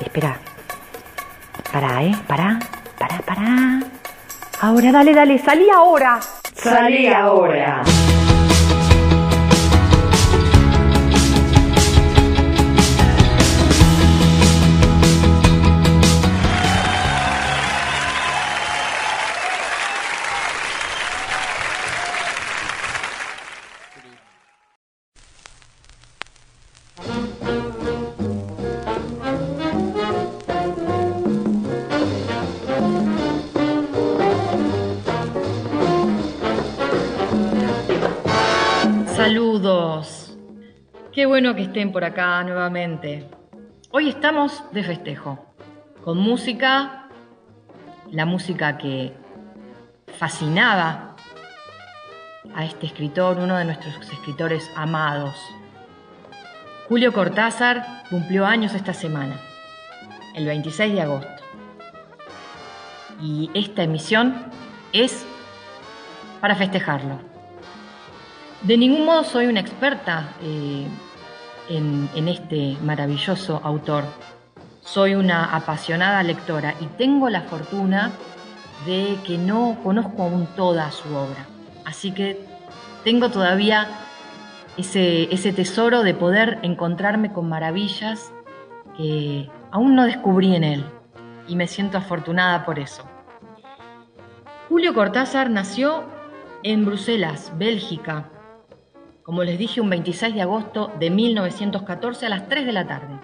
Espera. Pará, ¿eh? Pará, pará, pará. Ahora, dale, dale, salí ahora. Salí ahora. Saludos. Qué bueno que estén por acá nuevamente. Hoy estamos de festejo, con música, la música que fascinaba a este escritor, uno de nuestros escritores amados. Julio Cortázar cumplió años esta semana, el 26 de agosto. Y esta emisión es para festejarlo. De ningún modo soy una experta eh, en, este maravilloso autor. Soy una apasionada lectora y tengo la fortuna de que no conozco aún toda su obra. Así que tengo todavía ese tesoro de poder encontrarme con maravillas que aún no descubrí en él y me siento afortunada por eso. Julio Cortázar nació en Bruselas, Bélgica, como les dije, un 26 de agosto de 1914 a las 3 de la tarde.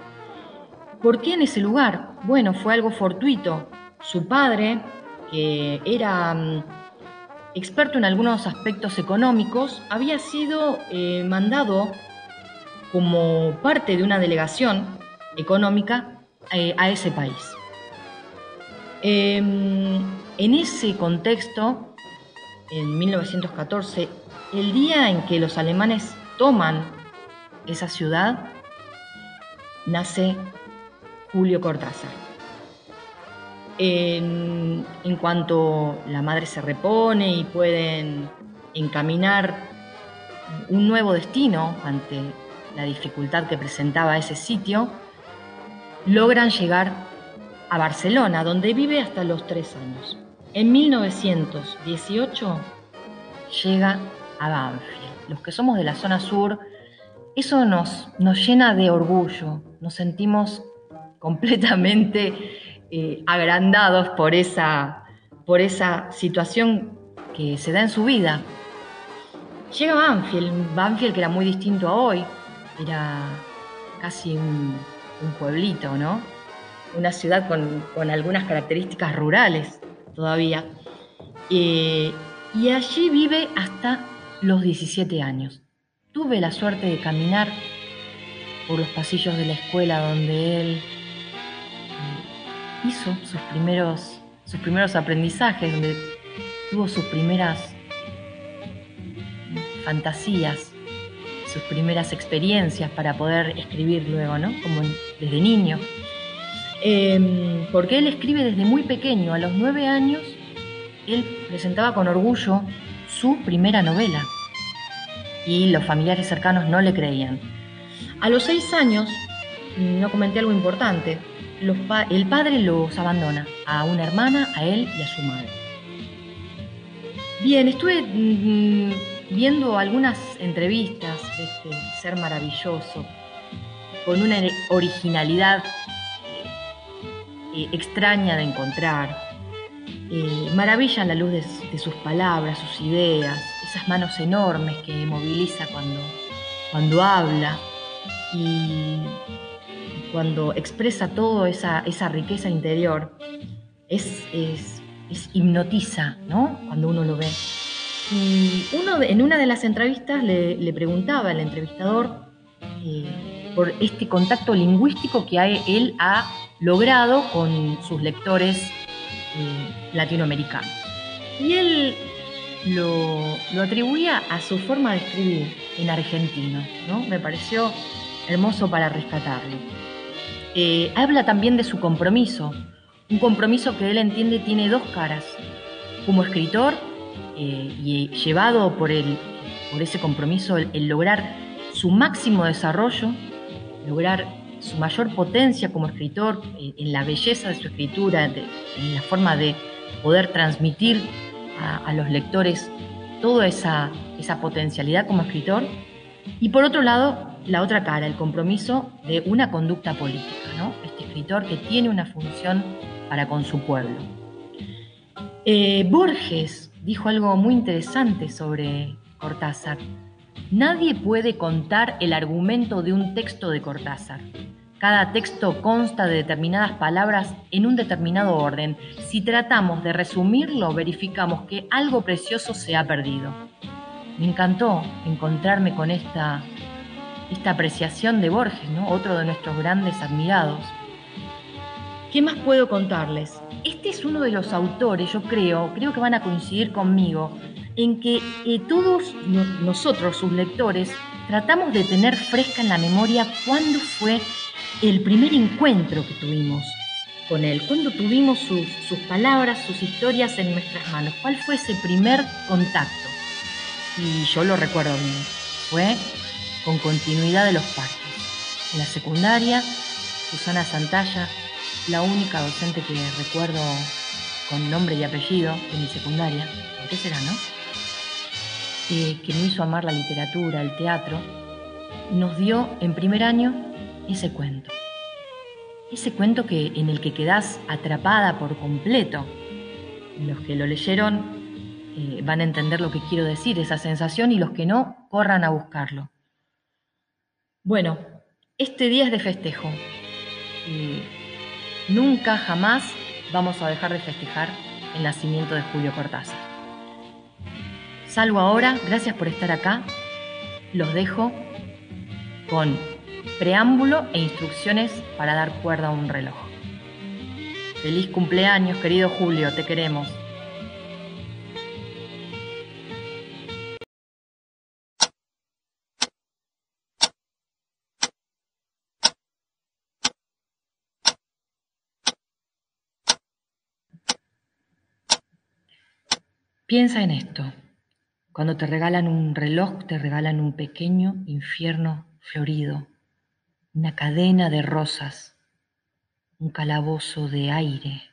¿Por qué en ese lugar? Bueno, fue algo fortuito. Su padre, que era um, experto en algunos aspectos económicos, había sido eh, mandado como parte de una delegación económica eh, a ese país. Eh, en ese contexto, en 1914, el día en que los alemanes toman esa ciudad, nace Julio Cortázar. En, cuanto la madre se repone y pueden encaminar un nuevo destino ante la dificultad que presentaba ese sitio, logran llegar a Barcelona, donde vive hasta los tres años. En 1918 llega a Banfield. Los que somos de la zona sur, eso nos, nos llena de orgullo, nos sentimos completamente eh, agrandados por esa, por esa situación que se da en su vida. Llega Banfield, Banfield que era muy distinto a hoy, era casi un, un pueblito, ¿no? Una ciudad con, con, algunas características rurales todavía. Eh, y allí vive hasta los 17 años. Tuve la suerte de caminar por los pasillos de la escuela donde él eh, hizo sus primeros, sus primeros aprendizajes, donde tuvo sus primeras fantasías, sus primeras experiencias para poder escribir luego, ¿no? Como desde niño. Eh, porque él escribe desde muy pequeño, a los nueve años, él presentaba con orgullo su primera novela y los familiares cercanos no le creían. A los seis años, no comenté algo importante, el padre los abandona a una hermana, a él y a su madre. Bien, estuve mmm, viendo algunas entrevistas de este ser maravilloso, con una originalidad eh, extraña de encontrar. Eh, maravillan la luz de, sus palabras, sus ideas, esas manos enormes que moviliza cuando, cuando habla y cuando expresa toda esa, esa riqueza interior, es, es, es, hipnotiza, ¿no? Cuando uno lo ve. Y uno en una de las entrevistas le, le preguntaba al entrevistador eh, por este contacto lingüístico que él ha logrado con sus lectores eh, latinoamericanos. Y él lo, lo, atribuía a su forma de escribir en argentino, ¿no? Me pareció hermoso para rescatarlo. Eh, habla también de su compromiso, un compromiso que él entiende tiene dos caras. Como escritor eh, y llevado por, el, por ese compromiso, el, lograr su máximo desarrollo, lograr su mayor potencia como escritor, eh, en la belleza de su escritura, en la forma de poder transmitir a, los lectores toda esa, esa potencialidad como escritor. Y por otro lado, la otra cara, el compromiso de una conducta política, ¿no? Este escritor que tiene una función para con su pueblo. Eh, Borges dijo algo muy interesante sobre Cortázar. Nadie puede contar el argumento de un texto de Cortázar. Cada texto consta de determinadas palabras en un determinado orden. Si tratamos de resumirlo, verificamos que algo precioso se ha perdido. Me encantó encontrarme con esta, esta apreciación de Borges, ¿no? otro de nuestros grandes admirados. ¿Qué más puedo contarles? Este es uno de los autores, yo creo, creo que van a coincidir conmigo, en que eh, todos nosotros, sus lectores, tratamos de tener fresca en la memoria cuándo fue el primer encuentro que tuvimos con él, cuando tuvimos sus, palabras, sus historias en nuestras manos, cuál fue ese primer contacto. Y yo lo recuerdo bien, fue con continuidad de los parques. En la secundaria, Susana Santalla, la única docente que recuerdo con nombre y apellido de mi secundaria, ¿por qué será, no? Eh, que me hizo amar la literatura, el teatro, nos dio en primer año ese cuento. Ese cuento que, en el que quedás atrapada por completo. Los que lo leyeron eh, van a entender lo que quiero decir, esa sensación, y los que no, corran a buscarlo. Bueno, este día es de festejo. nunca, jamás vamos a dejar de festejar el nacimiento de Julio Cortázar. Salvo ahora, gracias por estar acá. Los dejo con preámbulo e instrucciones para dar cuerda a un reloj. Feliz cumpleaños, querido Julio, te queremos. Piensa en esto. Cuando te regalan un reloj, te regalan un pequeño infierno florido una cadena de rosas, un calabozo de aire.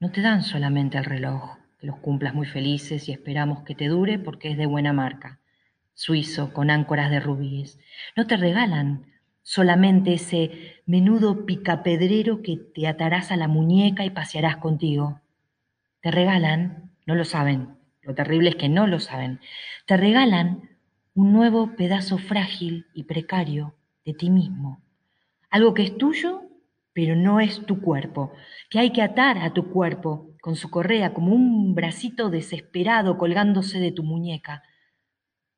No te dan solamente el reloj, que los cumplas muy felices y esperamos que te dure porque es de buena marca, suizo con áncoras de rubíes. No te regalan solamente ese menudo picapedrero que te atarás a la muñeca y pasearás contigo. Te regalan, no lo saben, lo terrible es que no lo saben, te regalan un nuevo pedazo frágil y precario de ti mismo. Algo que es tuyo, pero no es tu cuerpo, que hay que atar a tu cuerpo con su correa como un bracito desesperado colgándose de tu muñeca.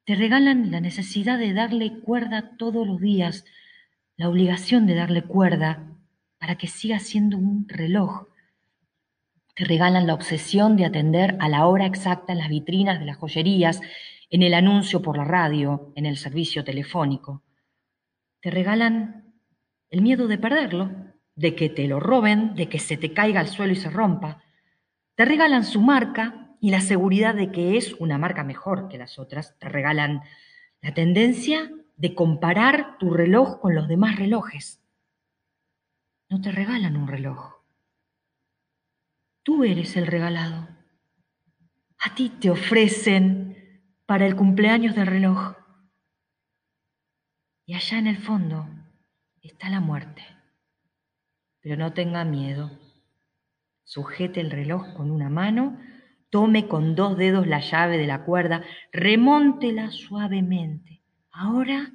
Te regalan la necesidad de darle cuerda todos los días, la obligación de darle cuerda para que siga siendo un reloj. Te regalan la obsesión de atender a la hora exacta en las vitrinas de las joyerías, en el anuncio por la radio, en el servicio telefónico. Te regalan el miedo de perderlo, de que te lo roben, de que se te caiga al suelo y se rompa. Te regalan su marca y la seguridad de que es una marca mejor que las otras. Te regalan la tendencia de comparar tu reloj con los demás relojes. No te regalan un reloj. Tú eres el regalado. A ti te ofrecen para el cumpleaños del reloj y allá en el fondo está la muerte. Pero no tenga miedo. Sujete el reloj con una mano, tome con dos dedos la llave de la cuerda, remóntela suavemente. Ahora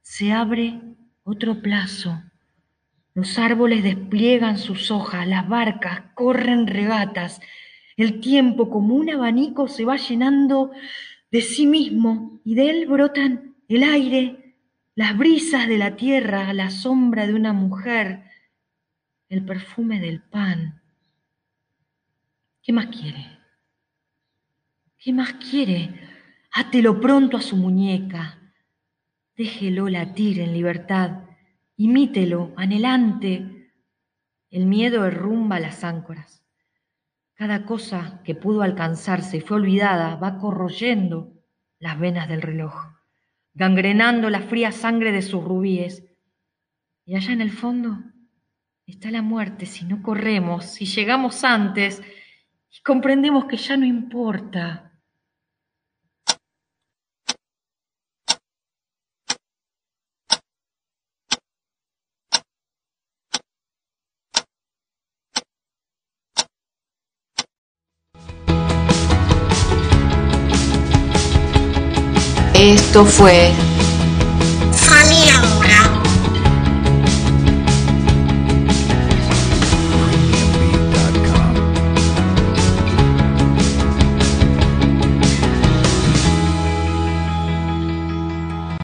se abre otro plazo. Los árboles despliegan sus hojas, las barcas corren regatas. El tiempo como un abanico se va llenando de sí mismo y de él brotan el aire, las brisas de la tierra, la sombra de una mujer, el perfume del pan. ¿Qué más quiere? ¿Qué más quiere? Átelo pronto a su muñeca. Déjelo latir en libertad. Imítelo, anhelante. El miedo derrumba las áncoras. Cada cosa que pudo alcanzarse y fue olvidada va corroyendo las venas del reloj gangrenando la fría sangre de sus rubíes. Y allá en el fondo está la muerte si no corremos, si llegamos antes y comprendemos que ya no importa. Esto fue Salía